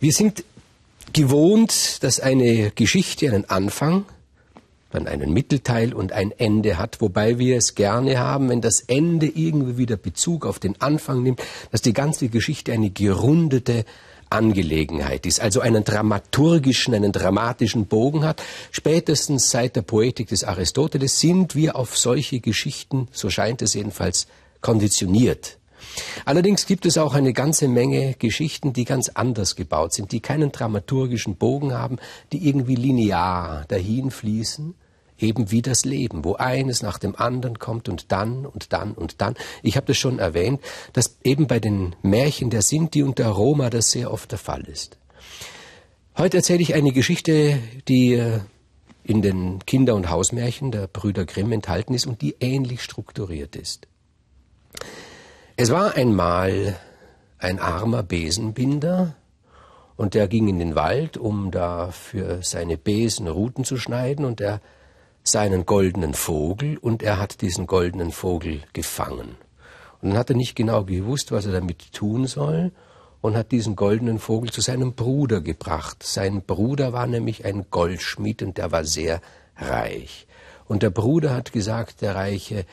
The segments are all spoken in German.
Wir sind gewohnt, dass eine Geschichte einen Anfang, dann einen Mittelteil und ein Ende hat, wobei wir es gerne haben, wenn das Ende irgendwie wieder Bezug auf den Anfang nimmt, dass die ganze Geschichte eine gerundete Angelegenheit ist, also einen dramaturgischen, einen dramatischen Bogen hat. Spätestens seit der Poetik des Aristoteles sind wir auf solche Geschichten, so scheint es jedenfalls, konditioniert. Allerdings gibt es auch eine ganze Menge Geschichten, die ganz anders gebaut sind, die keinen dramaturgischen Bogen haben, die irgendwie linear dahin fließen, eben wie das Leben, wo eines nach dem anderen kommt und dann und dann und dann. Ich habe das schon erwähnt, dass eben bei den Märchen der Sinti und der Roma das sehr oft der Fall ist. Heute erzähle ich eine Geschichte, die äh, in den Kinder- und Hausmärchen der Brüder Grimm enthalten ist und die ähnlich strukturiert ist. Es war einmal ein armer Besenbinder, und der ging in den Wald, um da für seine Besen Ruten zu schneiden, und er seinen goldenen Vogel, und er hat diesen goldenen Vogel gefangen. Und dann hat er nicht genau gewusst, was er damit tun soll, und hat diesen goldenen Vogel zu seinem Bruder gebracht. Sein Bruder war nämlich ein Goldschmied, und der war sehr reich. Und der Bruder hat gesagt, der Reiche,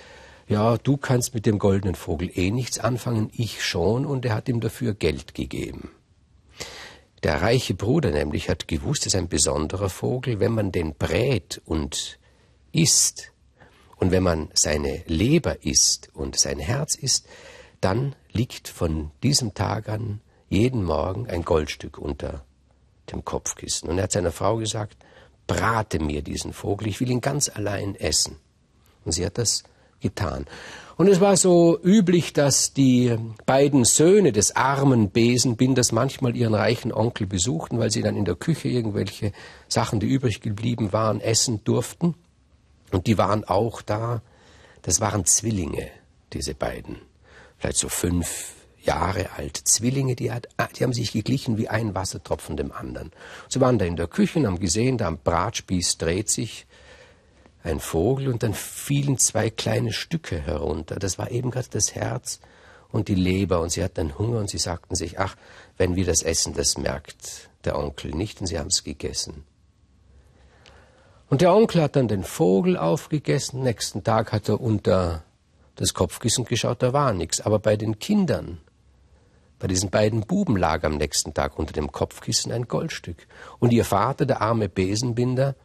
ja, du kannst mit dem goldenen Vogel eh nichts anfangen, ich schon, und er hat ihm dafür Geld gegeben. Der reiche Bruder nämlich hat gewusst, es ist ein besonderer Vogel, wenn man den brät und isst, und wenn man seine Leber isst und sein Herz isst, dann liegt von diesem Tag an jeden Morgen ein Goldstück unter dem Kopfkissen. Und er hat seiner Frau gesagt, brate mir diesen Vogel, ich will ihn ganz allein essen. Und sie hat das getan. Und es war so üblich, dass die beiden Söhne des armen Besenbinders manchmal ihren reichen Onkel besuchten, weil sie dann in der Küche irgendwelche Sachen, die übrig geblieben waren, essen durften. Und die waren auch da. Das waren Zwillinge, diese beiden. Vielleicht so fünf Jahre alt. Zwillinge, die, hat, die haben sich geglichen wie ein Wassertropfen dem anderen. Sie waren da in der Küche und haben gesehen, da am Bratspieß dreht sich ein Vogel und dann fielen zwei kleine Stücke herunter. Das war eben gerade das Herz und die Leber und sie hatten Hunger und sie sagten sich, ach, wenn wir das essen, das merkt der Onkel nicht und sie haben es gegessen. Und der Onkel hat dann den Vogel aufgegessen, nächsten Tag hat er unter das Kopfkissen geschaut, da war nichts. Aber bei den Kindern, bei diesen beiden Buben lag am nächsten Tag unter dem Kopfkissen ein Goldstück. Und ihr Vater, der arme Besenbinder,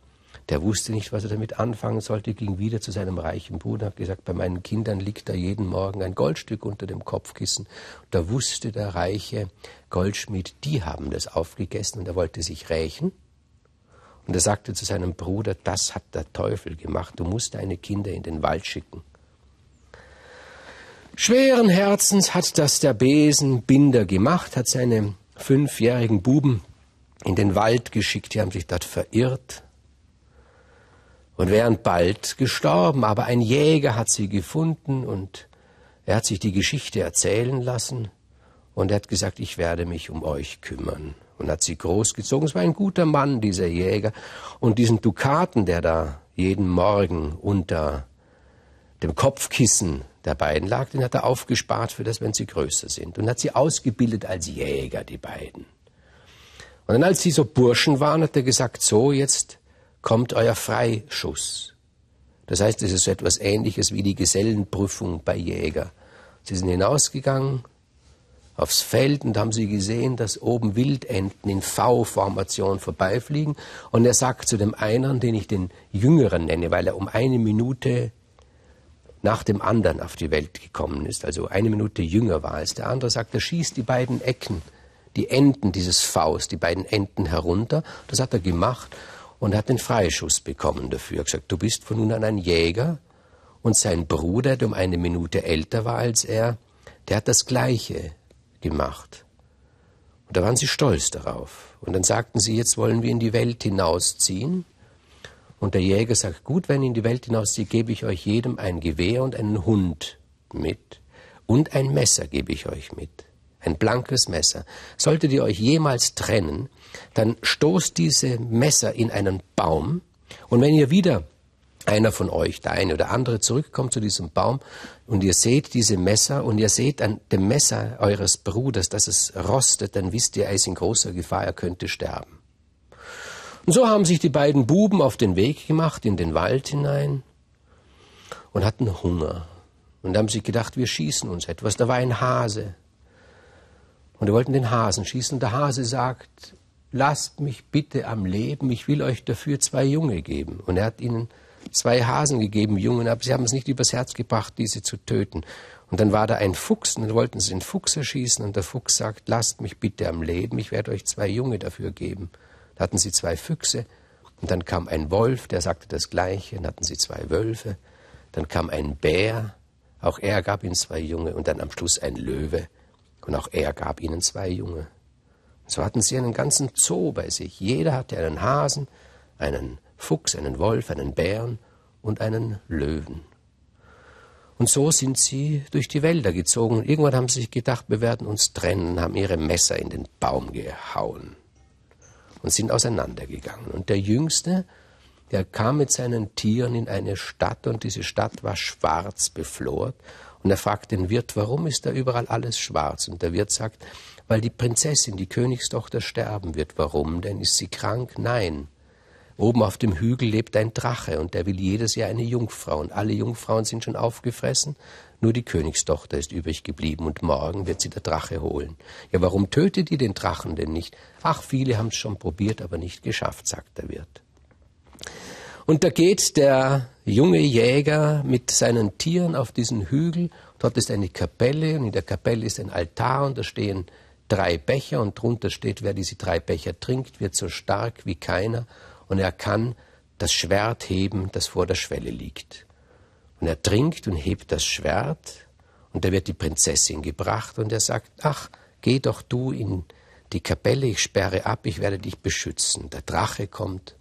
der wusste nicht, was er damit anfangen sollte, ging wieder zu seinem reichen Bruder, hat gesagt, bei meinen Kindern liegt da jeden Morgen ein Goldstück unter dem Kopfkissen. Da wusste der reiche Goldschmied, die haben das aufgegessen und er wollte sich rächen. Und er sagte zu seinem Bruder, das hat der Teufel gemacht, du musst deine Kinder in den Wald schicken. Schweren Herzens hat das der Besenbinder gemacht, hat seine fünfjährigen Buben in den Wald geschickt, die haben sich dort verirrt, und wären bald gestorben, aber ein Jäger hat sie gefunden und er hat sich die Geschichte erzählen lassen und er hat gesagt, ich werde mich um euch kümmern und hat sie großgezogen. Es war ein guter Mann, dieser Jäger und diesen Dukaten, der da jeden Morgen unter dem Kopfkissen der beiden lag, den hat er aufgespart für das, wenn sie größer sind und hat sie ausgebildet als Jäger, die beiden. Und dann, als sie so Burschen waren, hat er gesagt, so, jetzt kommt euer Freischuss. Das heißt, es ist so etwas Ähnliches wie die Gesellenprüfung bei Jäger. Sie sind hinausgegangen aufs Feld und haben sie gesehen, dass oben Wildenten in V-Formation vorbeifliegen. Und er sagt zu dem einen, den ich den Jüngeren nenne, weil er um eine Minute nach dem anderen auf die Welt gekommen ist, also eine Minute jünger war als der andere, sagt er, schießt die beiden Ecken, die Enden dieses Vs, die beiden Enden herunter. Das hat er gemacht und hat den Freischuss bekommen dafür. Er hat gesagt, du bist von nun an ein Jäger. Und sein Bruder, der um eine Minute älter war als er, der hat das Gleiche gemacht. Und da waren sie stolz darauf. Und dann sagten sie, jetzt wollen wir in die Welt hinausziehen. Und der Jäger sagt, gut, wenn ihr in die Welt hinauszieht, gebe ich euch jedem ein Gewehr und einen Hund mit. Und ein Messer gebe ich euch mit. Ein blankes Messer. Solltet ihr euch jemals trennen, dann stoßt diese Messer in einen Baum und wenn ihr wieder einer von euch, der eine oder andere, zurückkommt zu diesem Baum und ihr seht diese Messer und ihr seht an dem Messer eures Bruders, dass es rostet, dann wisst ihr, er ist in großer Gefahr, er könnte sterben. Und so haben sich die beiden Buben auf den Weg gemacht in den Wald hinein und hatten Hunger. Und haben sich gedacht, wir schießen uns etwas. Da war ein Hase. Und wir wollten den Hasen schießen. Und der Hase sagt, lasst mich bitte am Leben, ich will euch dafür zwei Junge geben. Und er hat ihnen zwei Hasen gegeben, Jungen, aber sie haben es nicht übers Herz gebracht, diese zu töten. Und dann war da ein Fuchs, und dann wollten sie den Fuchs erschießen, und der Fuchs sagt, lasst mich bitte am Leben, ich werde euch zwei Junge dafür geben. Da hatten sie zwei Füchse, und dann kam ein Wolf, der sagte das Gleiche, dann hatten sie zwei Wölfe, dann kam ein Bär, auch er gab ihnen zwei Junge, und dann am Schluss ein Löwe, und auch er gab ihnen zwei Junge. So hatten sie einen ganzen Zoo bei sich. Jeder hatte einen Hasen, einen Fuchs, einen Wolf, einen Bären und einen Löwen. Und so sind sie durch die Wälder gezogen. Und irgendwann haben sie sich gedacht, wir werden uns trennen, haben ihre Messer in den Baum gehauen und sind auseinandergegangen. Und der Jüngste, der kam mit seinen Tieren in eine Stadt und diese Stadt war schwarz beflort. Und er fragt den Wirt, warum ist da überall alles schwarz? Und der Wirt sagt, weil die Prinzessin, die Königstochter, sterben wird. Warum denn? Ist sie krank? Nein. Oben auf dem Hügel lebt ein Drache und der will jedes Jahr eine Jungfrau und alle Jungfrauen sind schon aufgefressen, nur die Königstochter ist übrig geblieben und morgen wird sie der Drache holen. Ja, warum tötet ihr den Drachen denn nicht? Ach, viele haben es schon probiert, aber nicht geschafft, sagt der Wirt. Und da geht der junge Jäger mit seinen Tieren auf diesen Hügel. Dort ist eine Kapelle und in der Kapelle ist ein Altar und da stehen drei Becher und drunter steht, wer diese drei Becher trinkt, wird so stark wie keiner und er kann das Schwert heben, das vor der Schwelle liegt. Und er trinkt und hebt das Schwert und da wird die Prinzessin gebracht und er sagt, ach, geh doch du in die Kapelle, ich sperre ab, ich werde dich beschützen. Der Drache kommt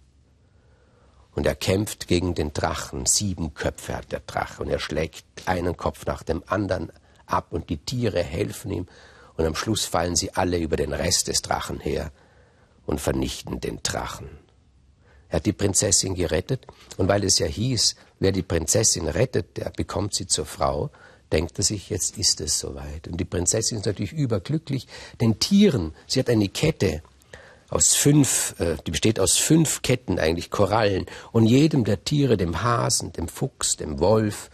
und er kämpft gegen den Drachen. Sieben Köpfe hat der Drache und er schlägt einen Kopf nach dem anderen ab und die Tiere helfen ihm und am Schluss fallen sie alle über den Rest des Drachen her und vernichten den Drachen. Er hat die Prinzessin gerettet, und weil es ja hieß, wer die Prinzessin rettet, der bekommt sie zur Frau, denkt er sich, jetzt ist es soweit. Und die Prinzessin ist natürlich überglücklich, den Tieren, sie hat eine Kette aus fünf, äh, die besteht aus fünf Ketten eigentlich, Korallen, und jedem der Tiere, dem Hasen, dem Fuchs, dem Wolf,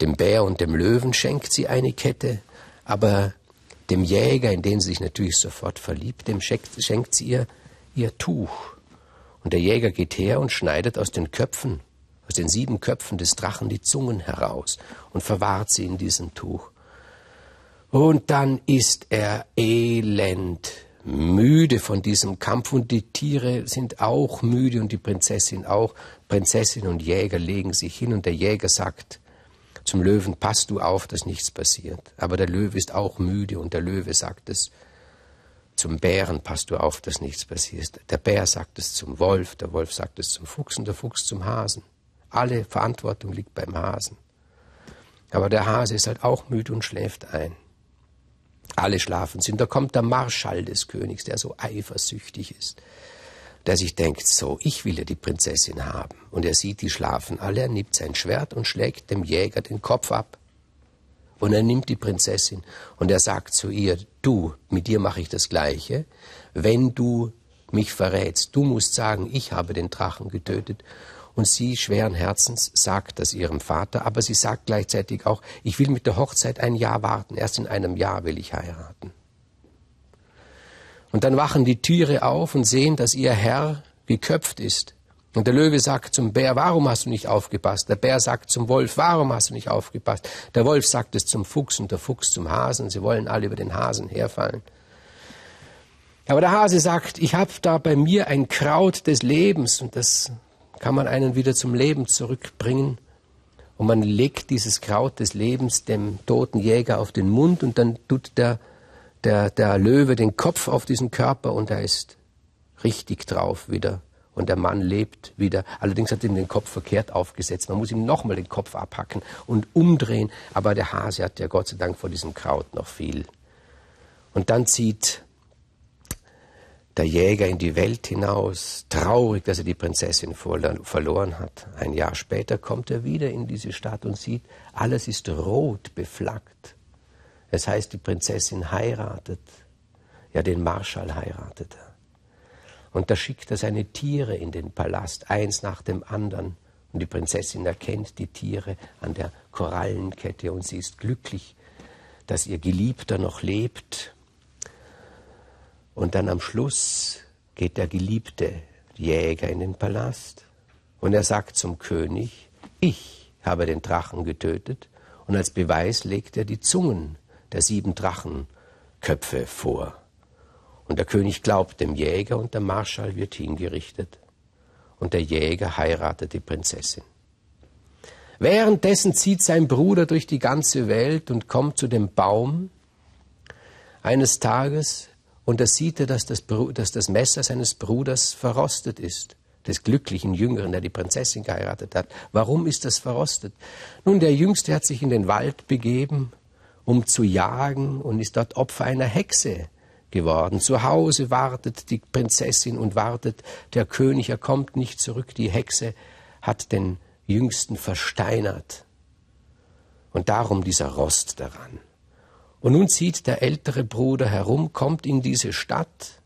dem Bär und dem Löwen schenkt sie eine Kette, aber dem Jäger, in den sie sich natürlich sofort verliebt, dem schenkt, schenkt sie ihr ihr Tuch. Und der Jäger geht her und schneidet aus den Köpfen, aus den sieben Köpfen des Drachen die Zungen heraus und verwahrt sie in diesem Tuch. Und dann ist er elend müde von diesem Kampf und die Tiere sind auch müde und die Prinzessin auch. Prinzessin und Jäger legen sich hin und der Jäger sagt zum Löwen, pass du auf, dass nichts passiert. Aber der Löwe ist auch müde und der Löwe sagt es zum Bären passt du auf, dass nichts passiert. Der Bär sagt es zum Wolf, der Wolf sagt es zum Fuchs und der Fuchs zum Hasen. Alle Verantwortung liegt beim Hasen. Aber der Hase ist halt auch müde und schläft ein. Alle schlafen sind. Da kommt der Marschall des Königs, der so eifersüchtig ist, der sich denkt, so, ich will ja die Prinzessin haben. Und er sieht, die schlafen alle, er nimmt sein Schwert und schlägt dem Jäger den Kopf ab. Und er nimmt die Prinzessin und er sagt zu ihr, du, mit dir mache ich das Gleiche, wenn du mich verrätst, du musst sagen, ich habe den Drachen getötet. Und sie, schweren Herzens, sagt das ihrem Vater, aber sie sagt gleichzeitig auch, ich will mit der Hochzeit ein Jahr warten, erst in einem Jahr will ich heiraten. Und dann wachen die Tiere auf und sehen, dass ihr Herr geköpft ist. Und der Löwe sagt zum Bär, warum hast du nicht aufgepasst? Der Bär sagt zum Wolf, warum hast du nicht aufgepasst? Der Wolf sagt es zum Fuchs und der Fuchs zum Hasen. Sie wollen alle über den Hasen herfallen. Aber der Hase sagt, ich habe da bei mir ein Kraut des Lebens und das kann man einen wieder zum Leben zurückbringen. Und man legt dieses Kraut des Lebens dem toten Jäger auf den Mund und dann tut der, der, der Löwe den Kopf auf diesen Körper und er ist richtig drauf wieder und der Mann lebt wieder. Allerdings hat ihm den Kopf verkehrt aufgesetzt. Man muss ihm nochmal den Kopf abhacken und umdrehen. Aber der Hase hat ja Gott sei Dank vor diesem Kraut noch viel. Und dann zieht der Jäger in die Welt hinaus, traurig, dass er die Prinzessin verloren hat. Ein Jahr später kommt er wieder in diese Stadt und sieht, alles ist rot beflaggt. Es heißt, die Prinzessin heiratet. Ja, den Marschall heiratet er. Und da schickt er seine Tiere in den Palast, eins nach dem anderen. Und die Prinzessin erkennt die Tiere an der Korallenkette und sie ist glücklich, dass ihr Geliebter noch lebt und dann am Schluss geht der geliebte Jäger in den Palast und er sagt zum König, ich habe den Drachen getötet und als Beweis legt er die Zungen der sieben Drachenköpfe vor. Und der König glaubt dem Jäger und der Marschall wird hingerichtet. Und der Jäger heiratet die Prinzessin. Währenddessen zieht sein Bruder durch die ganze Welt und kommt zu dem Baum. Eines Tages und da sieht er, dass das, dass das Messer seines Bruders verrostet ist, des glücklichen Jüngeren, der die Prinzessin geheiratet hat. Warum ist das verrostet? Nun, der Jüngste hat sich in den Wald begeben, um zu jagen und ist dort Opfer einer Hexe geworden. Zu Hause wartet die Prinzessin und wartet der König, er kommt nicht zurück. Die Hexe hat den Jüngsten versteinert. Und darum dieser Rost daran. Und nun zieht der ältere Bruder herum, kommt in diese Stadt,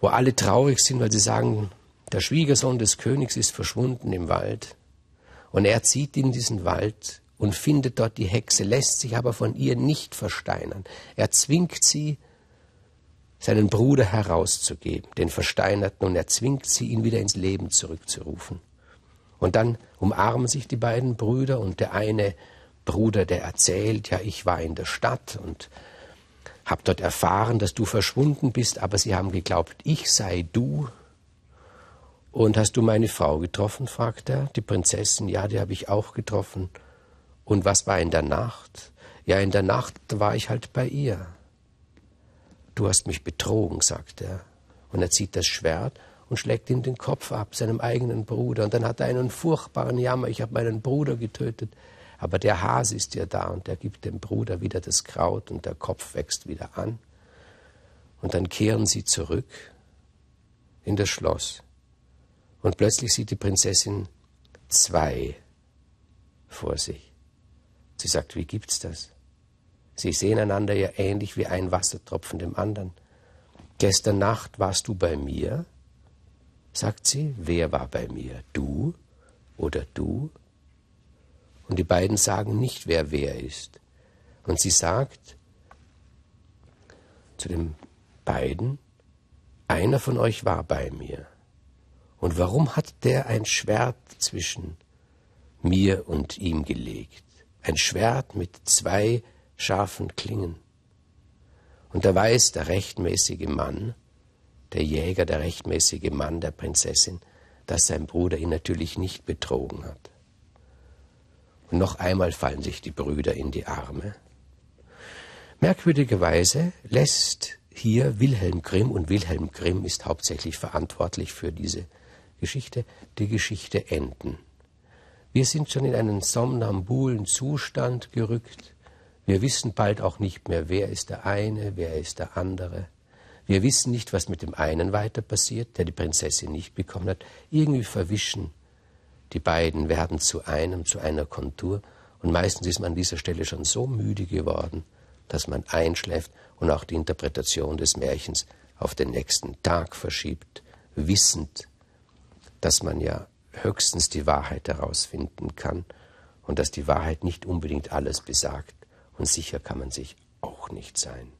wo alle traurig sind, weil sie sagen, der Schwiegersohn des Königs ist verschwunden im Wald. Und er zieht in diesen Wald und findet dort die Hexe, lässt sich aber von ihr nicht versteinern. Er zwingt sie, seinen Bruder herauszugeben, den Versteinerten, und er zwingt sie, ihn wieder ins Leben zurückzurufen. Und dann umarmen sich die beiden Brüder und der eine Bruder, der erzählt, ja, ich war in der Stadt und habe dort erfahren, dass du verschwunden bist, aber sie haben geglaubt, ich sei du. Und hast du meine Frau getroffen? fragt er. Die Prinzessin, ja, die habe ich auch getroffen. Und was war in der Nacht? Ja, in der Nacht war ich halt bei ihr. Du hast mich betrogen, sagt er. Und er zieht das Schwert und schlägt ihm den Kopf ab, seinem eigenen Bruder. Und dann hat er einen furchtbaren Jammer, ich habe meinen Bruder getötet. Aber der Hase ist ja da und der gibt dem Bruder wieder das Kraut und der Kopf wächst wieder an. Und dann kehren sie zurück in das Schloss. Und plötzlich sieht die Prinzessin zwei vor sich. Sie sagt, wie gibt's das? Sie sehen einander ja ähnlich wie ein Wassertropfen dem anderen. Gestern Nacht warst du bei mir? sagt sie. Wer war bei mir? Du oder du? Und die beiden sagen nicht, wer wer ist. Und sie sagt zu den beiden, einer von euch war bei mir. Und warum hat der ein Schwert zwischen mir und ihm gelegt? Ein Schwert mit zwei scharfen Klingen. Und da weiß der rechtmäßige Mann, der Jäger, der rechtmäßige Mann der Prinzessin, dass sein Bruder ihn natürlich nicht betrogen hat. Noch einmal fallen sich die Brüder in die Arme. Merkwürdigerweise lässt hier Wilhelm Grimm, und Wilhelm Grimm ist hauptsächlich verantwortlich für diese Geschichte, die Geschichte enden. Wir sind schon in einen somnambulen Zustand gerückt. Wir wissen bald auch nicht mehr, wer ist der eine, wer ist der andere. Wir wissen nicht, was mit dem einen weiter passiert, der die Prinzessin nicht bekommen hat. Irgendwie verwischen die beiden werden zu einem, zu einer Kontur. Und meistens ist man an dieser Stelle schon so müde geworden, dass man einschläft und auch die Interpretation des Märchens auf den nächsten Tag verschiebt, wissend, dass man ja höchstens die Wahrheit herausfinden kann und dass die Wahrheit nicht unbedingt alles besagt und sicher kann man sich auch nicht sein.